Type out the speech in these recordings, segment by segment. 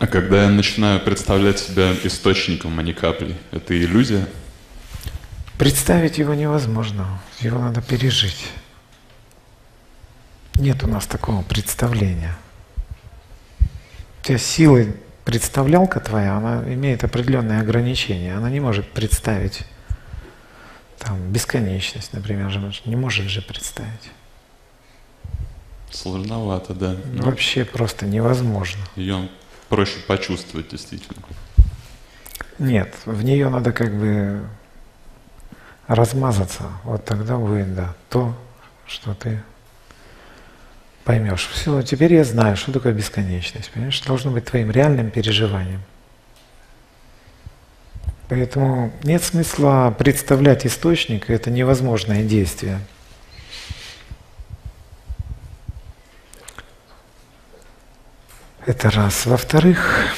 А когда я начинаю представлять себя источником, а не каплей, это иллюзия? Представить его невозможно, его надо пережить. Нет у нас такого представления. У тебя силы представлялка твоя, она имеет определенные ограничения. Она не может представить там, бесконечность, например, не может же представить. Сложновато, да. Ну, вообще просто невозможно. Ее проще почувствовать действительно. Нет, в нее надо как бы размазаться. Вот тогда будет, да, то, что ты поймешь. Все, теперь я знаю, что такое бесконечность. Понимаешь, должно быть твоим реальным переживанием. Поэтому нет смысла представлять источник, это невозможное действие. Это раз. Во-вторых,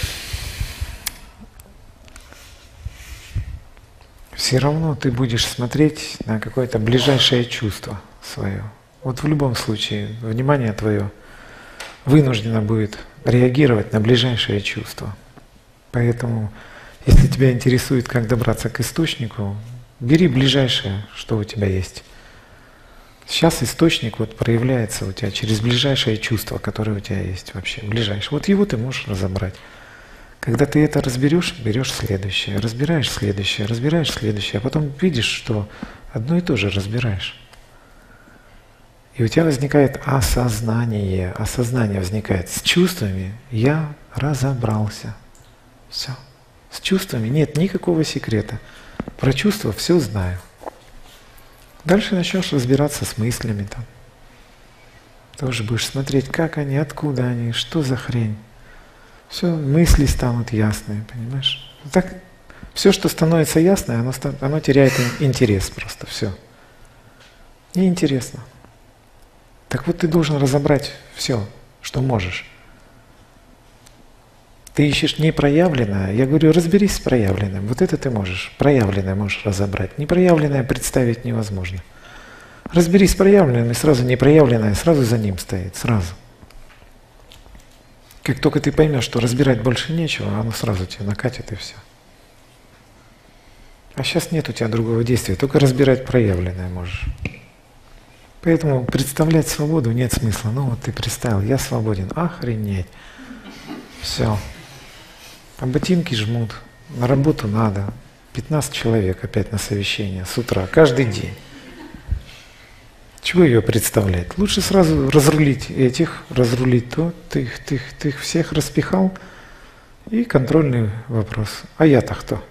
все равно ты будешь смотреть на какое-то ближайшее чувство свое. Вот в любом случае внимание твое вынуждено будет реагировать на ближайшее чувство. Поэтому если тебя интересует, как добраться к источнику, бери ближайшее, что у тебя есть. Сейчас источник вот проявляется у тебя через ближайшее чувство, которое у тебя есть вообще, ближайшее. Вот его ты можешь разобрать. Когда ты это разберешь, берешь следующее, разбираешь следующее, разбираешь следующее, а потом видишь, что одно и то же разбираешь. И у тебя возникает осознание. Осознание возникает с чувствами. Я разобрался. Все. С чувствами нет никакого секрета. Про чувства все знаю. Дальше начнешь разбираться с мыслями там. Тоже будешь смотреть, как они, откуда они, что за хрень. Все, мысли станут ясные, понимаешь? Так, все, что становится ясное, оно, оно теряет интерес просто, все. Неинтересно. Так вот ты должен разобрать все, что можешь. Ты ищешь непроявленное, я говорю, разберись с проявленным. Вот это ты можешь, проявленное можешь разобрать. Непроявленное представить невозможно. Разберись с проявленным, и сразу непроявленное сразу за ним стоит, сразу. Как только ты поймешь, что разбирать больше нечего, оно сразу тебе накатит и все. А сейчас нет у тебя другого действия, только разбирать проявленное можешь. Поэтому представлять свободу нет смысла. Ну вот ты представил, я свободен, охренеть. Все. А ботинки жмут, на работу надо. 15 человек опять на совещание с утра, каждый день. Чего ее представлять? Лучше сразу разрулить этих, разрулить то, ты их, ты их, ты их всех распихал, и контрольный вопрос. А я-то кто?